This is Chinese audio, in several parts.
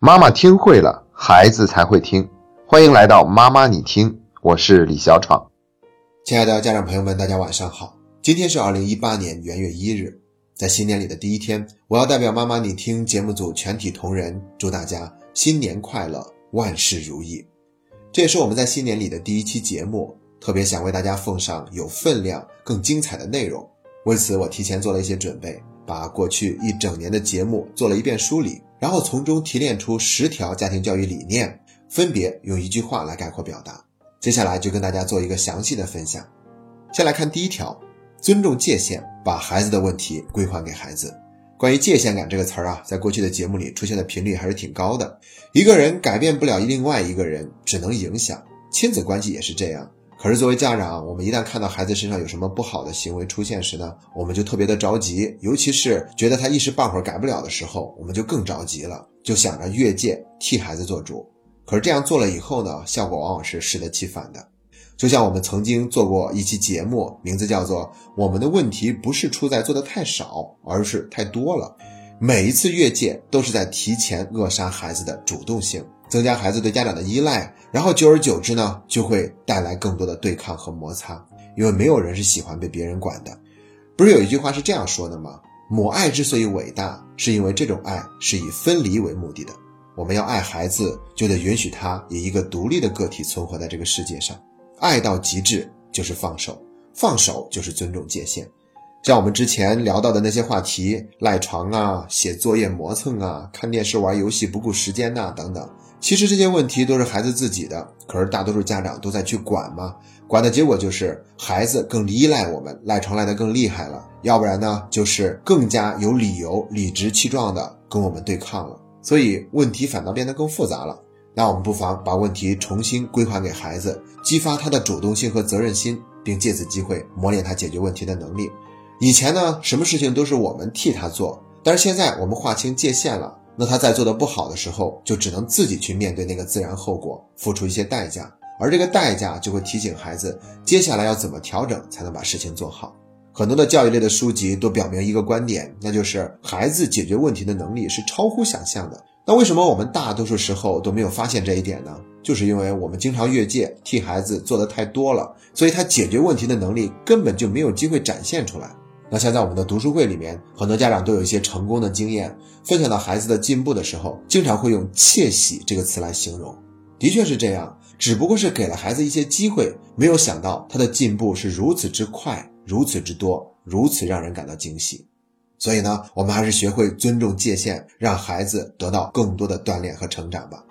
妈妈听会了，孩子才会听。欢迎来到妈妈你听，我是李小闯。亲爱的家长朋友们，大家晚上好。今天是二零一八年元月一日，在新年里的第一天，我要代表妈妈你听节目组全体同仁，祝大家新年快乐，万事如意。这也是我们在新年里的第一期节目，特别想为大家奉上有分量、更精彩的内容。为此，我提前做了一些准备，把过去一整年的节目做了一遍梳理。然后从中提炼出十条家庭教育理念，分别用一句话来概括表达。接下来就跟大家做一个详细的分享。先来看第一条：尊重界限，把孩子的问题归还给孩子。关于界限感这个词儿啊，在过去的节目里出现的频率还是挺高的。一个人改变不了另外一个人，只能影响。亲子关系也是这样。可是作为家长，我们一旦看到孩子身上有什么不好的行为出现时呢，我们就特别的着急，尤其是觉得他一时半会儿改不了的时候，我们就更着急了，就想着越界替孩子做主。可是这样做了以后呢，效果往往是适得其反的。就像我们曾经做过一期节目，名字叫做《我们的问题不是出在做的太少，而是太多了》，每一次越界都是在提前扼杀孩子的主动性。增加孩子对家长的依赖，然后久而久之呢，就会带来更多的对抗和摩擦。因为没有人是喜欢被别人管的。不是有一句话是这样说的吗？母爱之所以伟大，是因为这种爱是以分离为目的的。我们要爱孩子，就得允许他以一个独立的个体存活在这个世界上。爱到极致就是放手，放手就是尊重界限。像我们之前聊到的那些话题，赖床啊，写作业磨蹭啊，看电视玩游戏不顾时间呐，等等。其实这些问题都是孩子自己的，可是大多数家长都在去管嘛，管的结果就是孩子更依赖我们，赖床赖得更厉害了，要不然呢就是更加有理由、理直气壮的跟我们对抗了，所以问题反倒变得更复杂了。那我们不妨把问题重新归还给孩子，激发他的主动性和责任心，并借此机会磨练他解决问题的能力。以前呢，什么事情都是我们替他做，但是现在我们划清界限了。那他在做的不好的时候，就只能自己去面对那个自然后果，付出一些代价，而这个代价就会提醒孩子接下来要怎么调整才能把事情做好。很多的教育类的书籍都表明一个观点，那就是孩子解决问题的能力是超乎想象的。那为什么我们大多数时候都没有发现这一点呢？就是因为我们经常越界，替孩子做的太多了，所以他解决问题的能力根本就没有机会展现出来。那像在我们的读书会里面，很多家长都有一些成功的经验，分享到孩子的进步的时候，经常会用“窃喜”这个词来形容。的确是这样，只不过是给了孩子一些机会，没有想到他的进步是如此之快，如此之多，如此让人感到惊喜。所以呢，我们还是学会尊重界限，让孩子得到更多的锻炼和成长吧。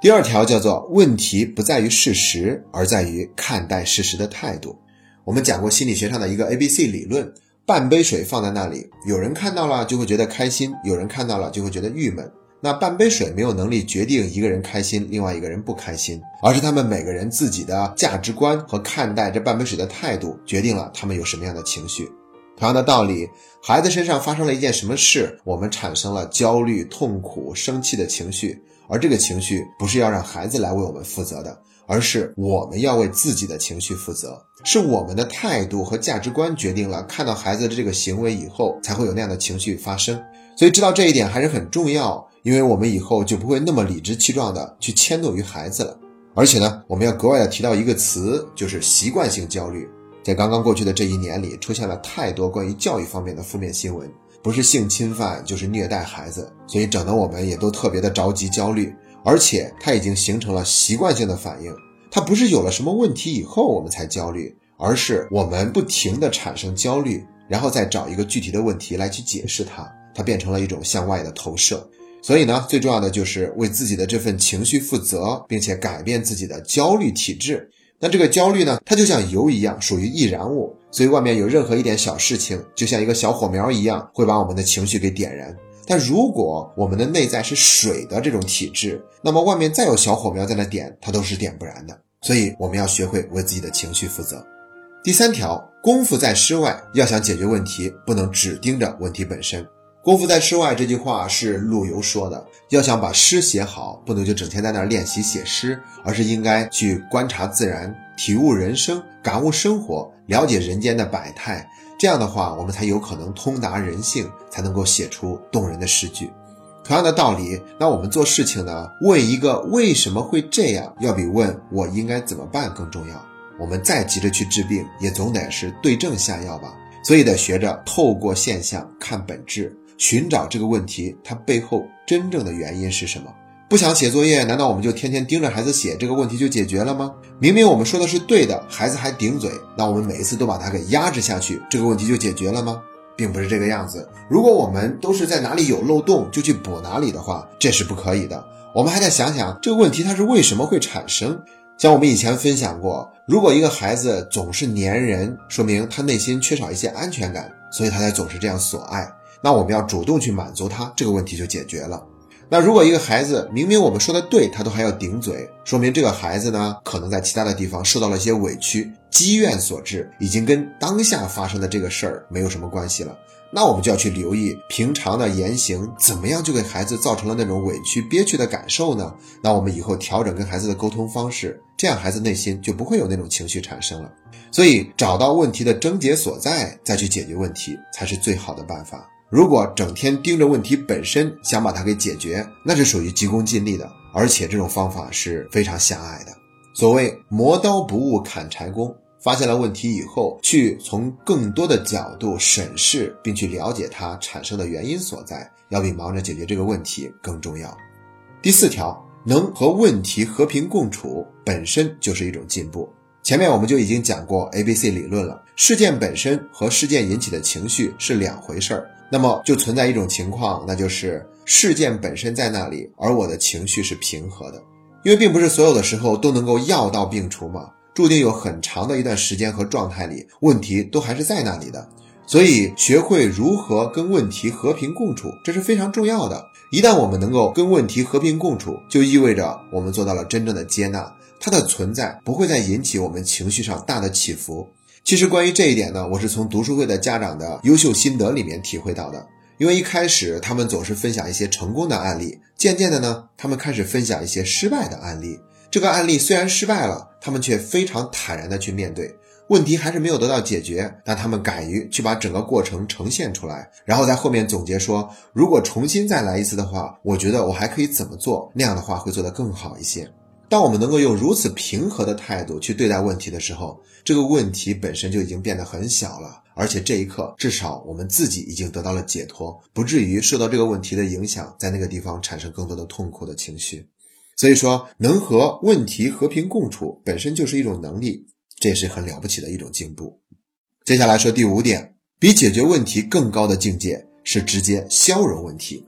第二条叫做：问题不在于事实，而在于看待事实的态度。我们讲过心理学上的一个 A B C 理论。半杯水放在那里，有人看到了就会觉得开心，有人看到了就会觉得郁闷。那半杯水没有能力决定一个人开心，另外一个人不开心，而是他们每个人自己的价值观和看待这半杯水的态度，决定了他们有什么样的情绪。同样的道理，孩子身上发生了一件什么事，我们产生了焦虑、痛苦、生气的情绪，而这个情绪不是要让孩子来为我们负责的。而是我们要为自己的情绪负责，是我们的态度和价值观决定了看到孩子的这个行为以后，才会有那样的情绪发生。所以知道这一点还是很重要，因为我们以后就不会那么理直气壮的去迁怒于孩子了。而且呢，我们要格外的提到一个词，就是习惯性焦虑。在刚刚过去的这一年里，出现了太多关于教育方面的负面新闻，不是性侵犯就是虐待孩子，所以整得我们也都特别的着急焦虑。而且它已经形成了习惯性的反应，它不是有了什么问题以后我们才焦虑，而是我们不停的产生焦虑，然后再找一个具体的问题来去解释它，它变成了一种向外的投射。所以呢，最重要的就是为自己的这份情绪负责，并且改变自己的焦虑体质。那这个焦虑呢，它就像油一样，属于易燃物，所以外面有任何一点小事情，就像一个小火苗一样，会把我们的情绪给点燃。但如果我们的内在是水的这种体质，那么外面再有小火苗在那点，它都是点不燃的。所以我们要学会为自己的情绪负责。第三条，功夫在诗外，要想解决问题，不能只盯着问题本身。功夫在诗外这句话是陆游说的，要想把诗写好，不能就整天在那儿练习写诗，而是应该去观察自然，体悟人生，感悟生活，了解人间的百态。这样的话，我们才有可能通达人性，才能够写出动人的诗句。同样的道理，那我们做事情呢，问一个为什么会这样，要比问我应该怎么办更重要。我们再急着去治病，也总得是对症下药吧。所以得学着透过现象看本质，寻找这个问题它背后真正的原因是什么。不想写作业，难道我们就天天盯着孩子写，这个问题就解决了吗？明明我们说的是对的，孩子还顶嘴，那我们每一次都把他给压制下去，这个问题就解决了吗？并不是这个样子。如果我们都是在哪里有漏洞就去补哪里的话，这是不可以的。我们还得想想这个问题它是为什么会产生。像我们以前分享过，如果一个孩子总是粘人，说明他内心缺少一些安全感，所以他才总是这样索爱。那我们要主动去满足他，这个问题就解决了。那如果一个孩子明明我们说的对，他都还要顶嘴，说明这个孩子呢，可能在其他的地方受到了一些委屈，积怨所致，已经跟当下发生的这个事儿没有什么关系了。那我们就要去留意平常的言行怎么样，就给孩子造成了那种委屈憋屈的感受呢？那我们以后调整跟孩子的沟通方式，这样孩子内心就不会有那种情绪产生了。所以找到问题的症结所在，再去解决问题才是最好的办法。如果整天盯着问题本身想把它给解决，那是属于急功近利的，而且这种方法是非常狭隘的。所谓磨刀不误砍柴工。发现了问题以后，去从更多的角度审视，并去了解它产生的原因所在，要比忙着解决这个问题更重要。第四条，能和问题和平共处，本身就是一种进步。前面我们就已经讲过 A B C 理论了，事件本身和事件引起的情绪是两回事儿。那么就存在一种情况，那就是事件本身在那里，而我的情绪是平和的，因为并不是所有的时候都能够药到病除嘛。注定有很长的一段时间和状态里，问题都还是在那里的。所以，学会如何跟问题和平共处，这是非常重要的。一旦我们能够跟问题和平共处，就意味着我们做到了真正的接纳，它的存在不会再引起我们情绪上大的起伏。其实，关于这一点呢，我是从读书会的家长的优秀心得里面体会到的。因为一开始他们总是分享一些成功的案例，渐渐的呢，他们开始分享一些失败的案例。这个案例虽然失败了，他们却非常坦然的去面对问题，还是没有得到解决，但他们敢于去把整个过程呈现出来，然后在后面总结说，如果重新再来一次的话，我觉得我还可以怎么做，那样的话会做得更好一些。当我们能够用如此平和的态度去对待问题的时候，这个问题本身就已经变得很小了，而且这一刻至少我们自己已经得到了解脱，不至于受到这个问题的影响，在那个地方产生更多的痛苦的情绪。所以说，能和问题和平共处本身就是一种能力，这也是很了不起的一种进步。接下来说第五点，比解决问题更高的境界是直接消融问题。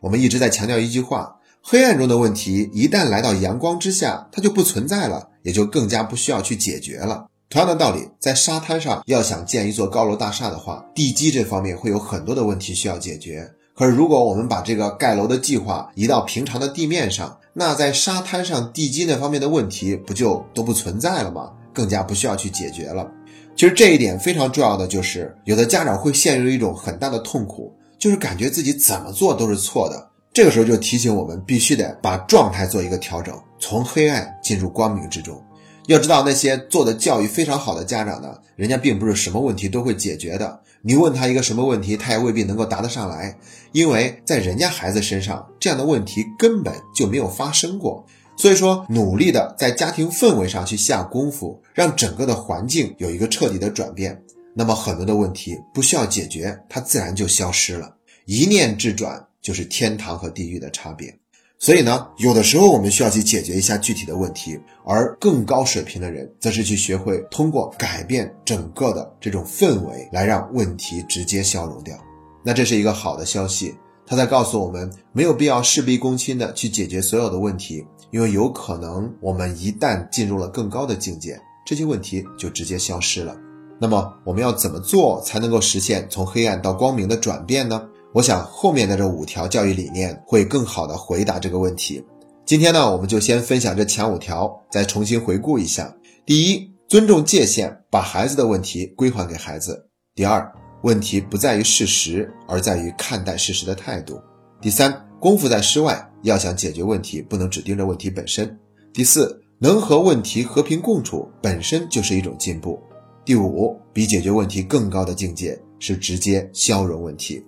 我们一直在强调一句话：黑暗中的问题一旦来到阳光之下，它就不存在了，也就更加不需要去解决了。同样的道理，在沙滩上要想建一座高楼大厦的话，地基这方面会有很多的问题需要解决。可是如果我们把这个盖楼的计划移到平常的地面上，那在沙滩上地基那方面的问题不就都不存在了吗？更加不需要去解决了。其实这一点非常重要的就是，有的家长会陷入一种很大的痛苦，就是感觉自己怎么做都是错的。这个时候就提醒我们，必须得把状态做一个调整，从黑暗进入光明之中。要知道，那些做的教育非常好的家长呢，人家并不是什么问题都会解决的。你问他一个什么问题，他也未必能够答得上来，因为在人家孩子身上，这样的问题根本就没有发生过。所以说，努力的在家庭氛围上去下功夫，让整个的环境有一个彻底的转变，那么很多的问题不需要解决，它自然就消失了。一念之转，就是天堂和地狱的差别。所以呢，有的时候我们需要去解决一下具体的问题，而更高水平的人，则是去学会通过改变整个的这种氛围，来让问题直接消融掉。那这是一个好的消息，他在告诉我们，没有必要事必躬亲的去解决所有的问题，因为有可能我们一旦进入了更高的境界，这些问题就直接消失了。那么我们要怎么做才能够实现从黑暗到光明的转变呢？我想后面的这五条教育理念会更好的回答这个问题。今天呢，我们就先分享这前五条，再重新回顾一下。第一，尊重界限，把孩子的问题归还给孩子。第二，问题不在于事实，而在于看待事实的态度。第三，功夫在室外，要想解决问题，不能只盯着问题本身。第四，能和问题和平共处，本身就是一种进步。第五，比解决问题更高的境界是直接消融问题。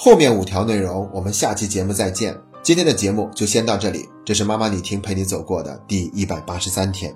后面五条内容我们下期节目再见。今天的节目就先到这里，这是妈妈你听陪你走过的第一百八十三天。